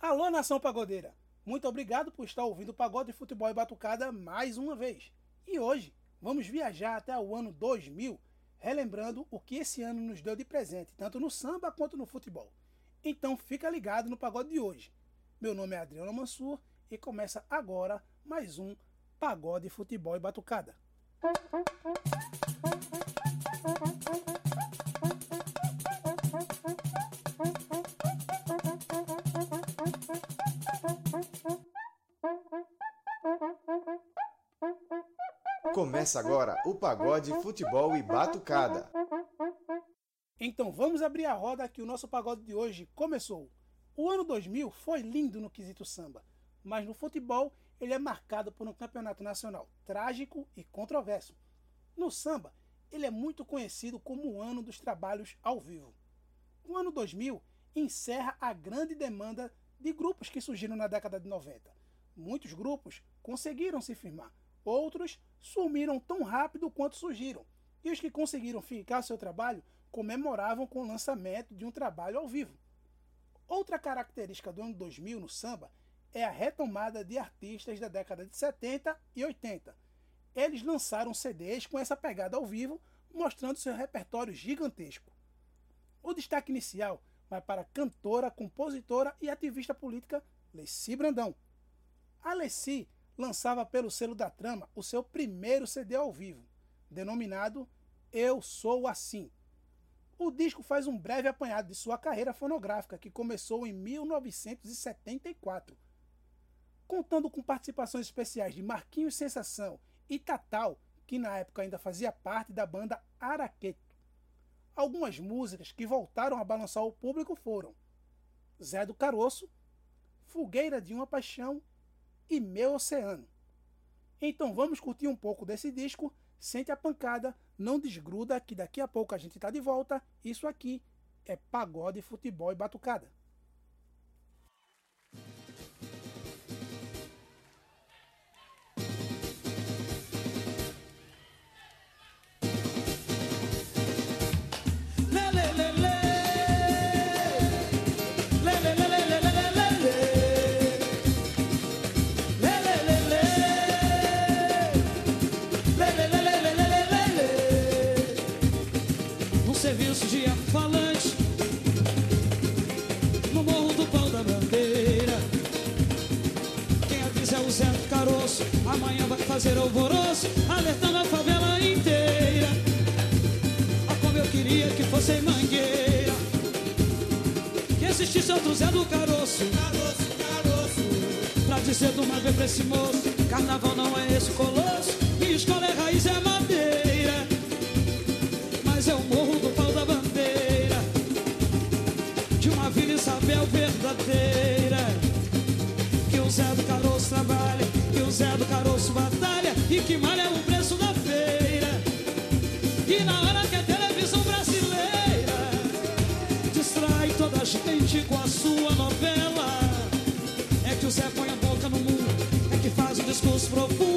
Alô, nação pagodeira! Muito obrigado por estar ouvindo o Pagode Futebol e Batucada mais uma vez. E hoje vamos viajar até o ano 2000, relembrando o que esse ano nos deu de presente, tanto no samba quanto no futebol. Então fica ligado no pagode de hoje. Meu nome é Adriano Mansur e começa agora mais um Pagode Futebol e Batucada. Começa agora o Pagode Futebol e Batucada. Então vamos abrir a roda que o nosso pagode de hoje começou. O ano 2000 foi lindo no quesito samba, mas no futebol ele é marcado por um campeonato nacional trágico e controverso. No samba, ele é muito conhecido como o ano dos trabalhos ao vivo. O ano 2000 encerra a grande demanda de grupos que surgiram na década de 90. Muitos grupos conseguiram se firmar, outros sumiram tão rápido quanto surgiram. E os que conseguiram ficar seu trabalho comemoravam com o lançamento de um trabalho ao vivo. Outra característica do ano 2000 no samba é a retomada de artistas da década de 70 e 80. Eles lançaram CDs com essa pegada ao vivo, mostrando seu repertório gigantesco. O destaque inicial vai para a cantora, compositora e ativista política Leci Brandão. A Leci lançava pelo selo da Trama o seu primeiro CD ao vivo, denominado Eu Sou Assim. O disco faz um breve apanhado de sua carreira fonográfica, que começou em 1974. Contando com participações especiais de Marquinhos Sensação e Tatal, que na época ainda fazia parte da banda Araqueto. Algumas músicas que voltaram a balançar o público foram Zé do Caroço, Fogueira de uma Paixão e Meu Oceano. Então vamos curtir um pouco desse disco, sente a pancada, não desgruda que daqui a pouco a gente está de volta. Isso aqui é pagode, futebol e batucada. Amanhã vai fazer alvoroço, alertando a favela inteira. Ah, como eu queria que fosse em Mangueira, que existisse outro Zé do Caroço. Caroço, caroço. Pra dizer de uma vez pra esse moço: Carnaval não é esse colosso, minha escola é raiz, é Que o Zé do Caroço trabalha o Zé do Caroço batalha e que malha o preço da feira. E na hora que a televisão brasileira distrai toda a gente com a sua novela, é que o Zé põe a boca no mundo, é que faz um discurso profundo,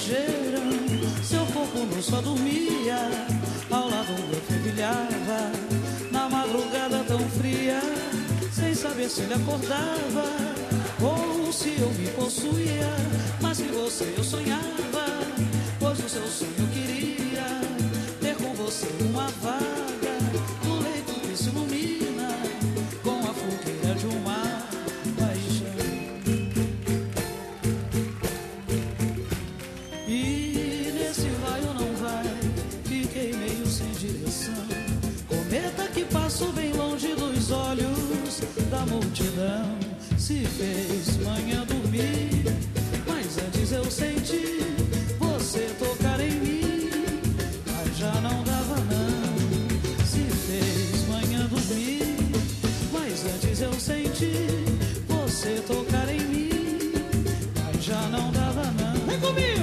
Seu corpo não só dormia, ao lado meu fervilhava, na madrugada tão fria, sem saber se ele acordava ou se eu me possuía. Mas que você eu sonhava, pois o seu sonho que se fez manhã dormir. Mas antes eu senti você tocar em mim, mas já não dava não. Se fez manhã dormir, mas antes eu senti você tocar em mim, mas já não dava não. Vem comigo!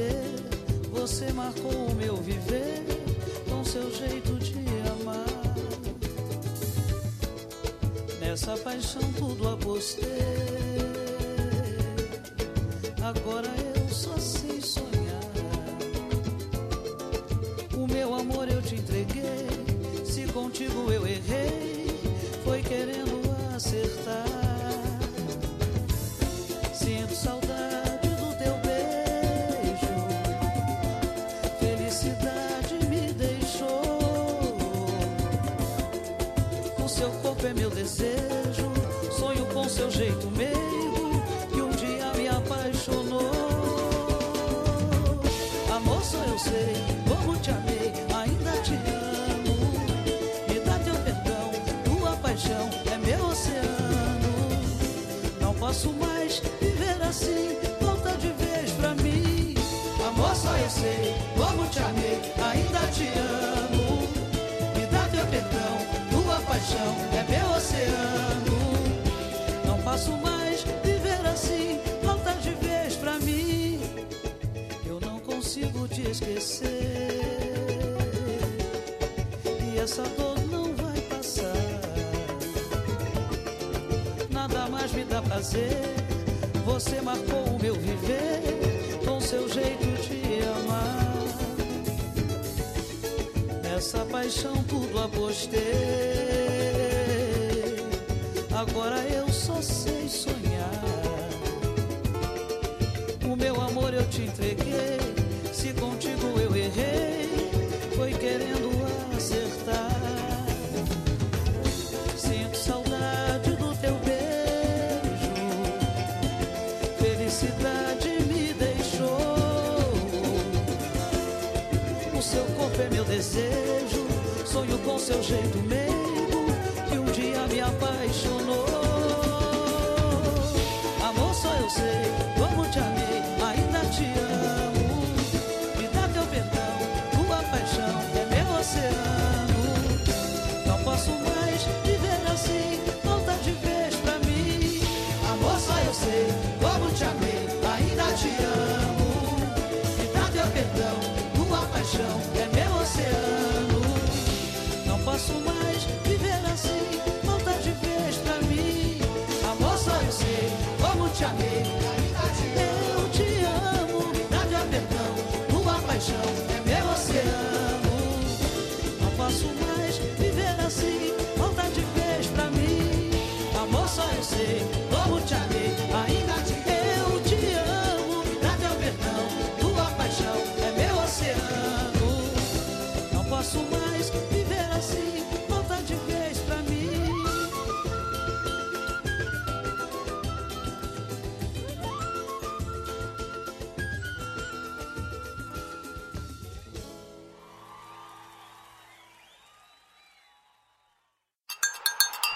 prazer. Você marcou o meu viver com seu jeito de amar. Nessa paixão tudo apostei. Jeito meigo que um dia me apaixonou. Amor, só eu sei como te amei, ainda te amo. Me dá teu perdão, tua paixão é meu oceano. Não posso mais viver assim, volta de vez pra mim. Amor, só eu sei como te amei, ainda te amo. Me dá teu perdão, tua paixão é meu oceano. Te esquecer. E essa dor não vai passar. Nada mais me dá prazer. Você marcou o meu viver com seu jeito de amar. Nessa paixão tudo apostei. Agora eu só sei sonhar. O meu amor eu te entreguei. Se contigo eu errei, foi querendo acertar. Sinto saudade do teu beijo. Felicidade me deixou. O seu corpo é meu desejo. Sonho com seu jeito meigo posso mais viver assim, volta de vez pra mim. Amor, só eu sei como te amei. Eu te amo, dá teu perdão, tua paixão é meu oceano. Não posso mais viver assim, volta de vez pra mim. Amor, só eu sei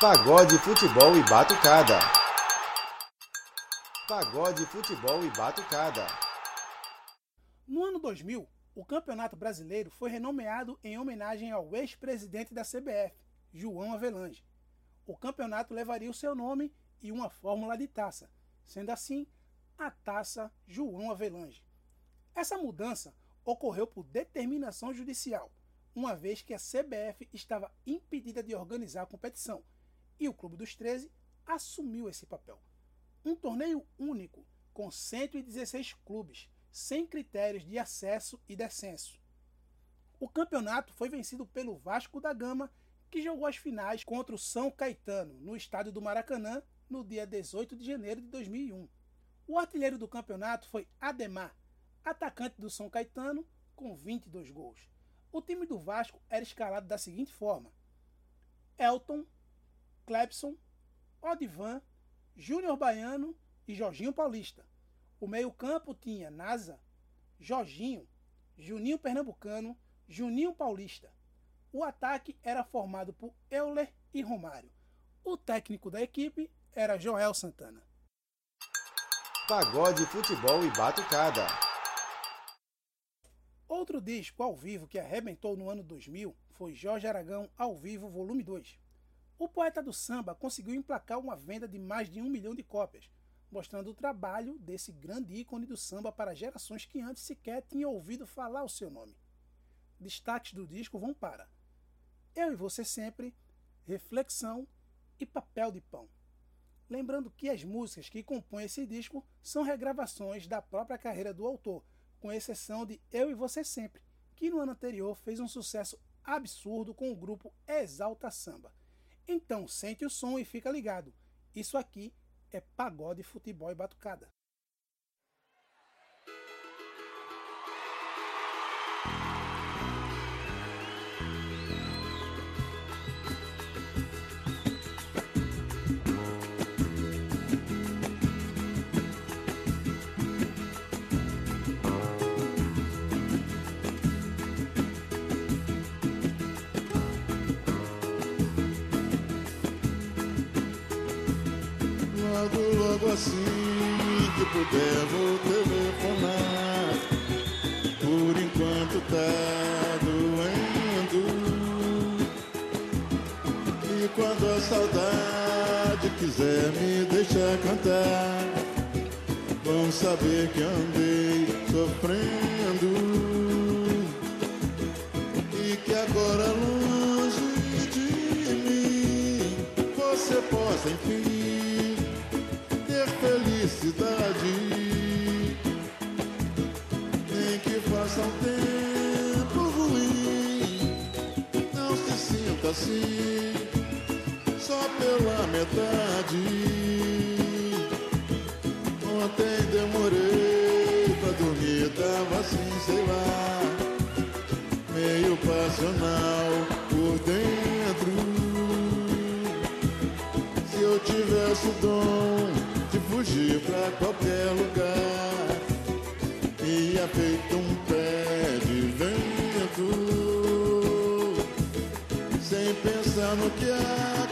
Pagode, futebol e batucada. Pagode, futebol e batucada. No ano 2000, o Campeonato Brasileiro foi renomeado em homenagem ao ex-presidente da CBF, João Avelange. O campeonato levaria o seu nome e uma fórmula de taça, sendo assim a Taça João Avelange. Essa mudança ocorreu por determinação judicial, uma vez que a CBF estava impedida de organizar a competição e o Clube dos 13 assumiu esse papel. Um torneio único, com 116 clubes, sem critérios de acesso e descenso. O campeonato foi vencido pelo Vasco da Gama, que jogou as finais contra o São Caetano, no estádio do Maracanã, no dia 18 de janeiro de 2001. O artilheiro do campeonato foi Ademar, atacante do São Caetano, com 22 gols. O time do Vasco era escalado da seguinte forma: Elton, Clebson, Odivan, Júnior Baiano e Jorginho Paulista. O meio-campo tinha Nasa, Jorginho, Juninho Pernambucano, Juninho Paulista. O ataque era formado por Euler e Romário. O técnico da equipe era Joel Santana. Pagode, futebol e batucada. Outro disco ao vivo que arrebentou no ano 2000 foi Jorge Aragão ao vivo volume 2. O poeta do samba conseguiu emplacar uma venda de mais de um milhão de cópias, mostrando o trabalho desse grande ícone do samba para gerações que antes sequer tinham ouvido falar o seu nome. Destaques do disco vão para Eu e Você Sempre, Reflexão e Papel de Pão. Lembrando que as músicas que compõem esse disco são regravações da própria carreira do autor, com exceção de Eu e Você Sempre, que no ano anterior fez um sucesso absurdo com o grupo Exalta Samba. Então sente o som e fica ligado. Isso aqui é pagode, futebol e batucada. Logo, logo assim que puder vou telefonar. Por enquanto tá doendo. E quando a saudade quiser me deixar cantar, vão saber que andei sofrendo. E que agora longe de mim você possa enfim assim, só pela metade. Ontem demorei pra dormir, tava assim, sei lá, meio passional por dentro. Se eu tivesse o dom de fugir pra qualquer lugar, ia feito um sem pensar no que aconteceu.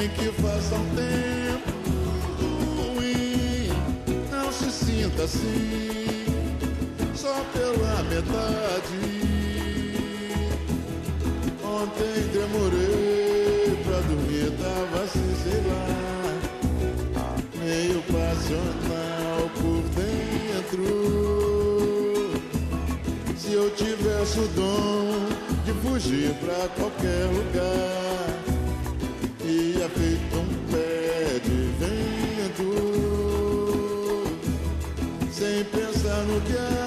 Nem que faça um tempo ruim, não se sinta assim, só pela metade. Ontem demorei pra dormir, tava assim, sei lá, meio passional por dentro. Se eu tivesse o dom de fugir pra qualquer lugar, ia feito um pé de vento, sem pensar no que aconteceu.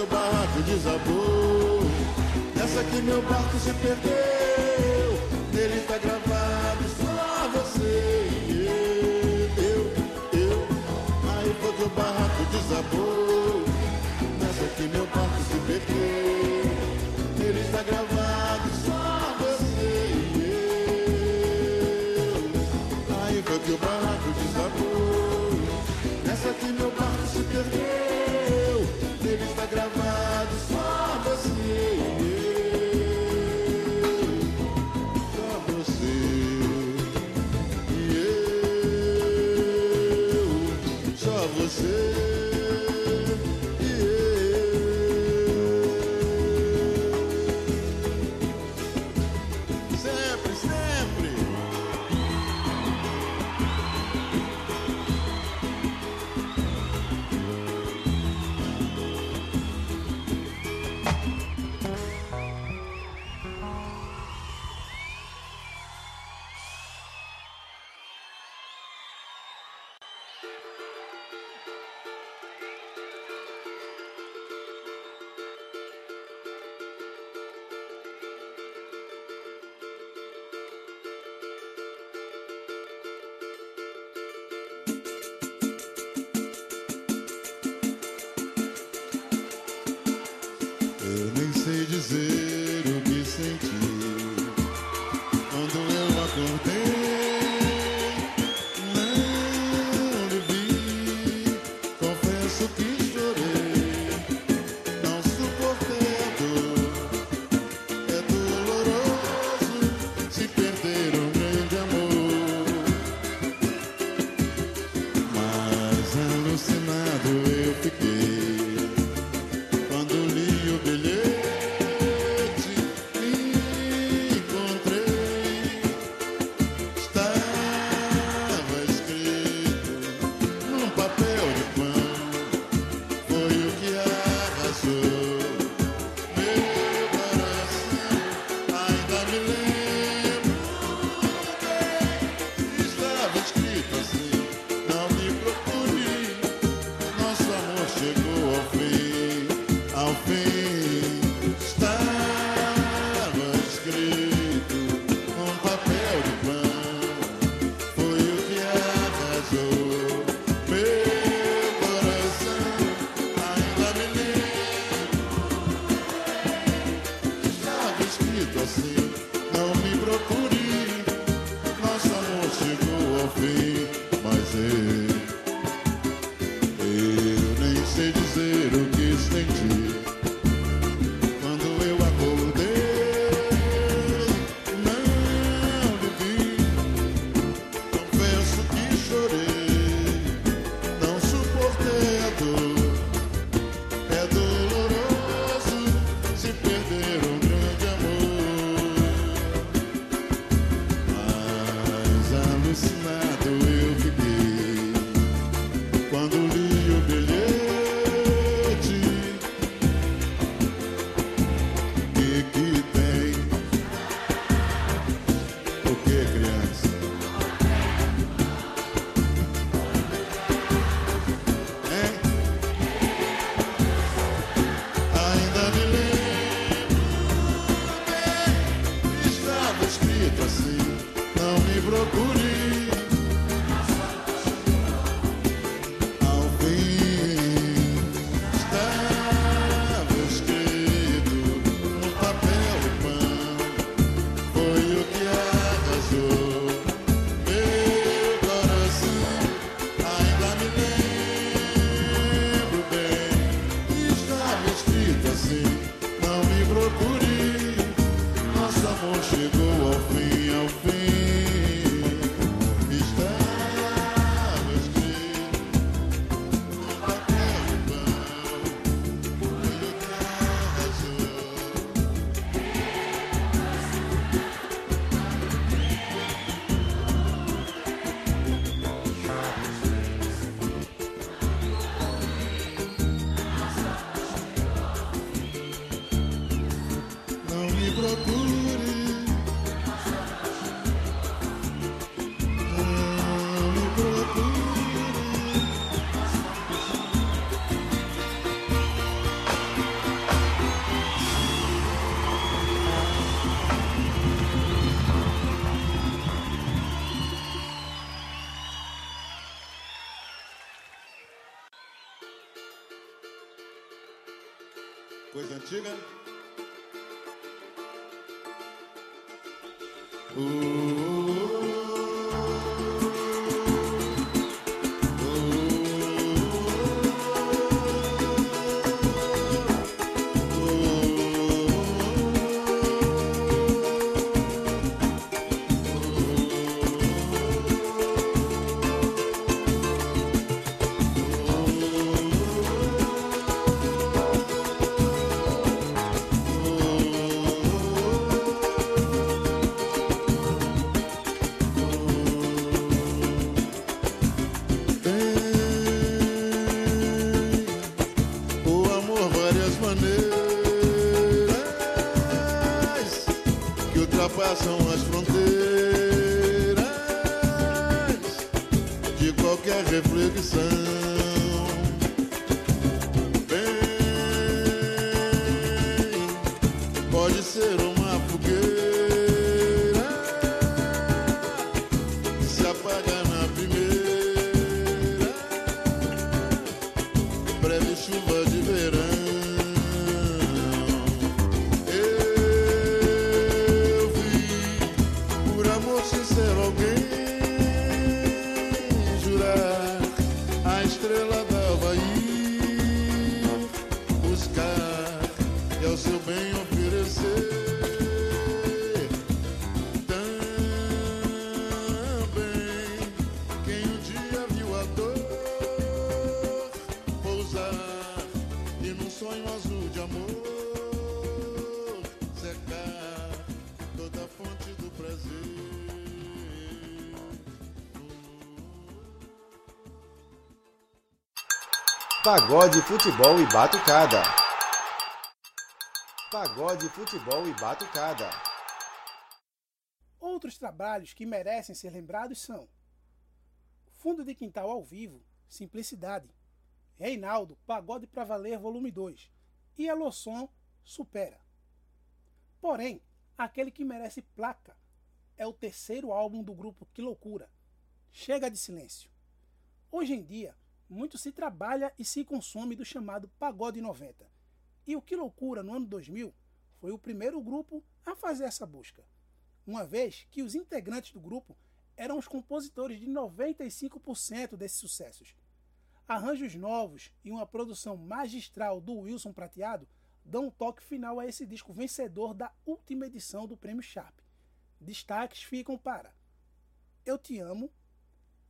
O barraco desabou. Nessa que meu barco se perdeu. Dizer Chicken. Ooh. Pagode, futebol e batucada. Pagode, futebol e batucada. Outros trabalhos que merecem ser lembrados são Fundo de Quintal ao Vivo, Simplicidade, Reinaldo, Pagode pra Valer, Volume 2 e Elosson, Supera. Porém, aquele que merece placa é o terceiro álbum do grupo Que Loucura, Chega de Silêncio. Hoje em dia, muito se trabalha e se consome do chamado Pagode 90. E o Que Loucura, no ano 2000, foi o primeiro grupo a fazer essa busca uma vez que os integrantes do grupo eram os compositores de 95% desses sucessos. Arranjos novos e uma produção magistral do Wilson Prateado dão um toque final a esse disco vencedor da última edição do Prêmio Sharp. Destaques ficam para Eu Te Amo,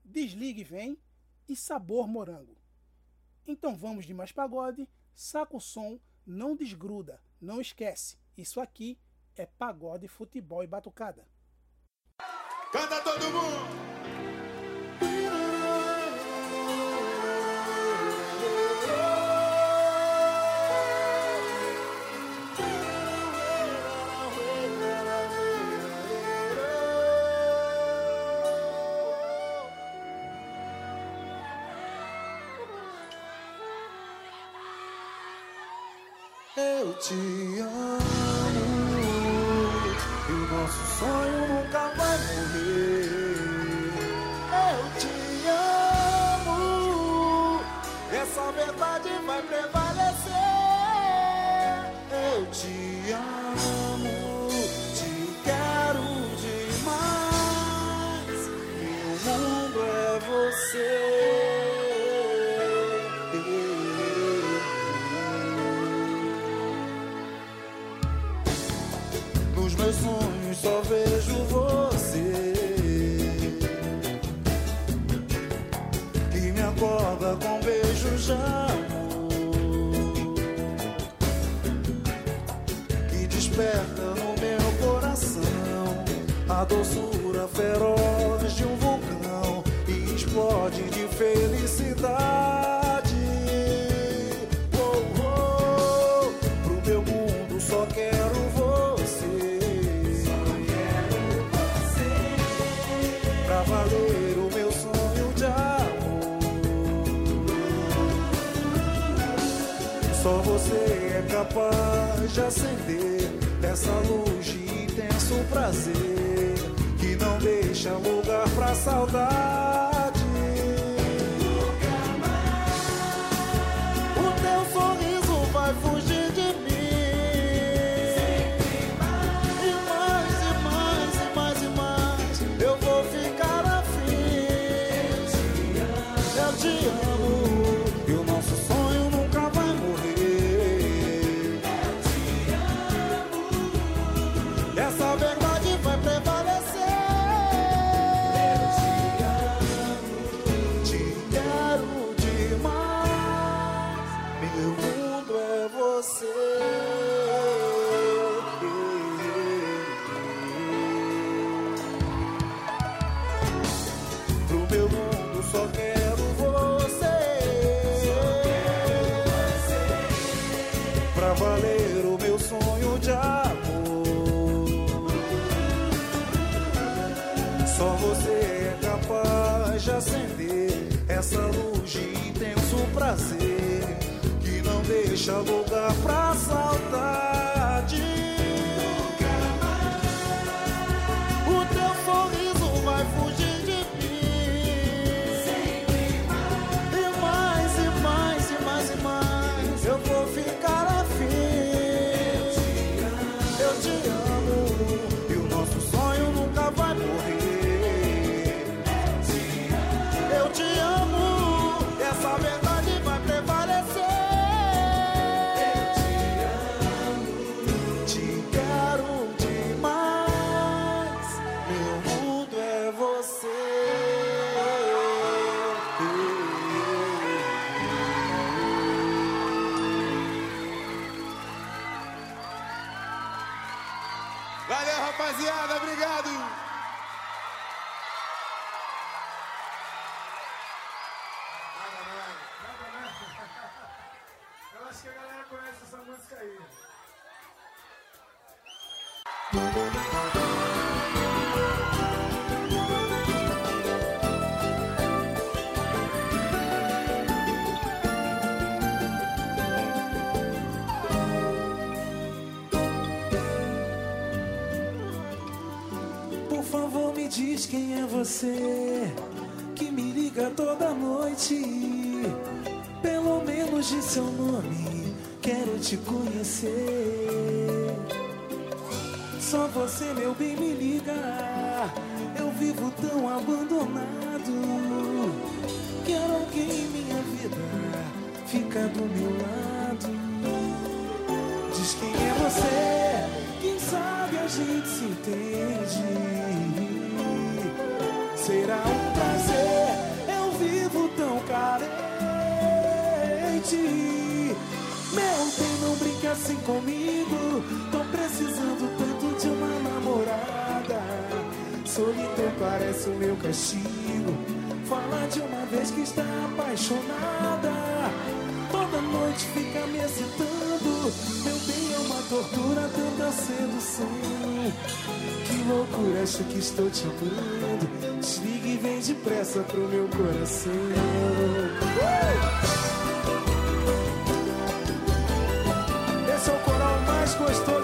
Desligue Vem e Sabor Morango. Então vamos de mais pagode, saca o som, não desgruda, não esquece. Isso aqui é pagode, futebol e batucada. Canta todo mundo! Nos meus sonhos só vejo você. Que me acorda com beijos de amor. Que desperta no meu coração A doçura feroz de um vulcão E explode de felicidade capaz de acender essa luz de intenso prazer que não deixa lugar pra saudade. rapaziada. Obrigado. diz quem é você que me liga toda noite. Pelo menos de seu nome quero te conhecer. Só você, meu bem, me liga. Eu vivo tão abandonado. Quero alguém em minha vida, fica do meu lado. Diz quem é você, quem sabe a gente se entende. Será um prazer, eu vivo tão carente. Meu bem, não brinca assim comigo. Tô precisando tanto de uma namorada. Solidão parece o meu castigo. Fala de uma vez que está apaixonada. Toda noite fica me excitando. Meu bem, é uma tortura tanta sedução. Que loucura, acho que estou te amando desliga e vem depressa pro meu coração. Uh! Esse é o coral mais gostoso.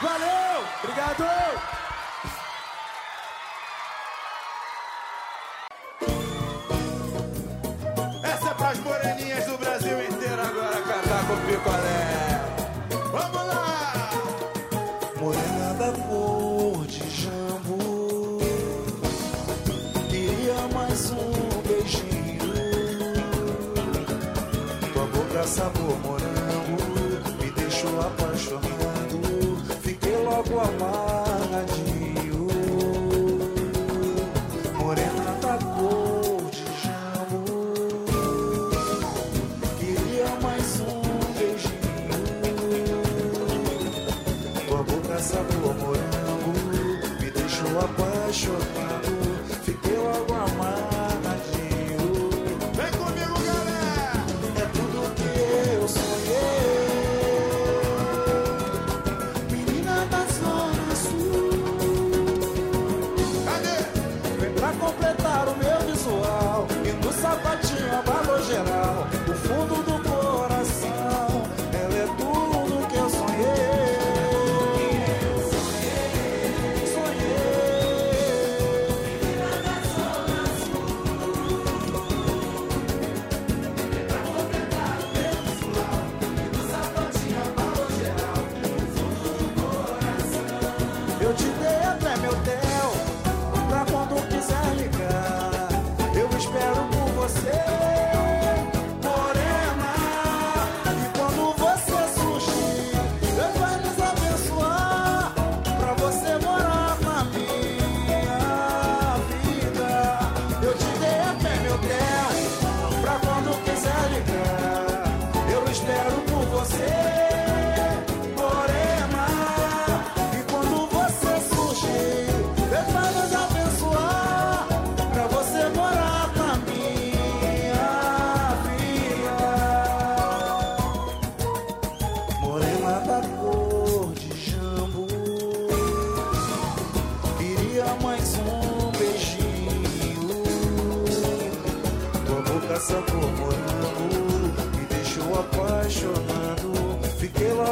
Valeu! Obrigado!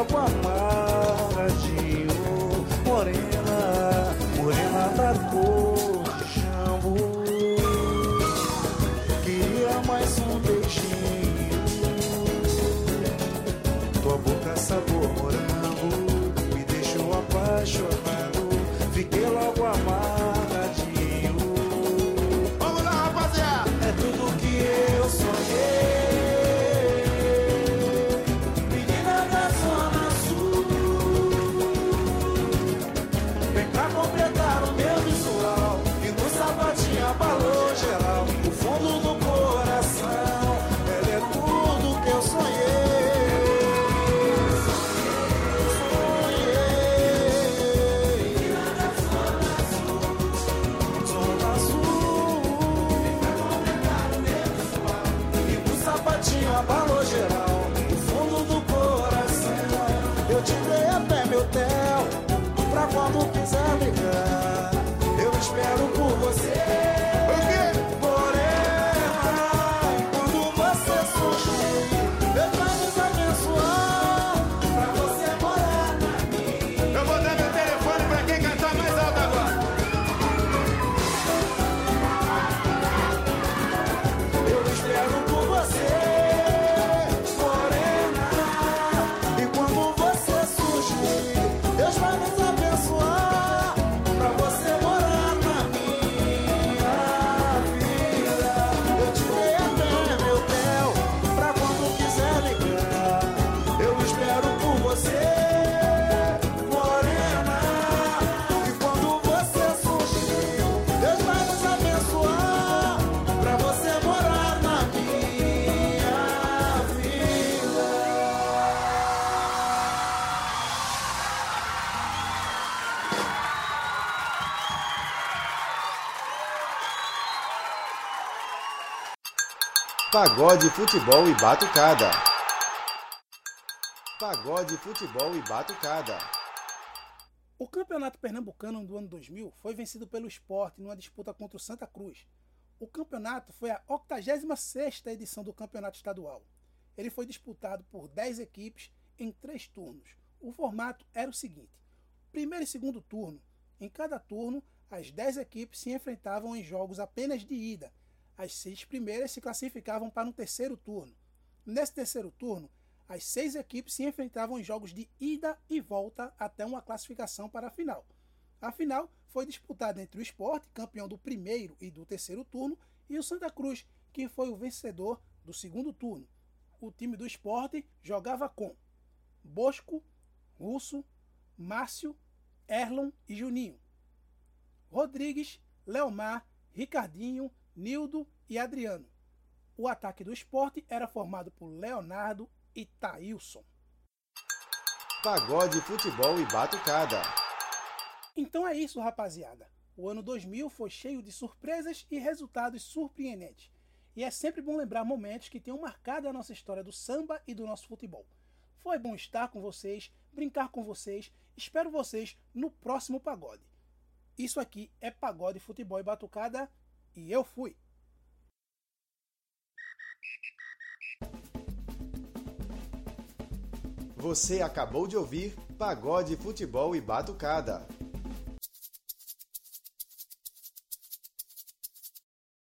Europa. Pagode, futebol e batucada. Pagode, futebol e batucada. O Campeonato Pernambucano do ano 2000 foi vencido pelo esporte numa disputa contra o Santa Cruz. O campeonato foi a 86ª edição do Campeonato Estadual. Ele foi disputado por 10 equipes em três turnos. O formato era o seguinte: primeiro e segundo turno. Em cada turno, as 10 equipes se enfrentavam em jogos apenas de ida, as seis primeiras se classificavam para um terceiro turno. Nesse terceiro turno, as seis equipes se enfrentavam em jogos de ida e volta até uma classificação para a final. A final foi disputada entre o Sport, campeão do primeiro e do terceiro turno, e o Santa Cruz, que foi o vencedor do segundo turno. O time do Sport jogava com Bosco, Russo, Márcio, Erlon e Juninho. Rodrigues, Leomar, Ricardinho, Nildo e Adriano. O ataque do esporte era formado por Leonardo e Taílson. Pagode, futebol e batucada. Então é isso, rapaziada. O ano 2000 foi cheio de surpresas e resultados surpreendentes. E é sempre bom lembrar momentos que tenham marcado a nossa história do samba e do nosso futebol. Foi bom estar com vocês, brincar com vocês. Espero vocês no próximo pagode. Isso aqui é Pagode, Futebol e Batucada e eu fui. Você acabou de ouvir Pagode, Futebol e Batucada.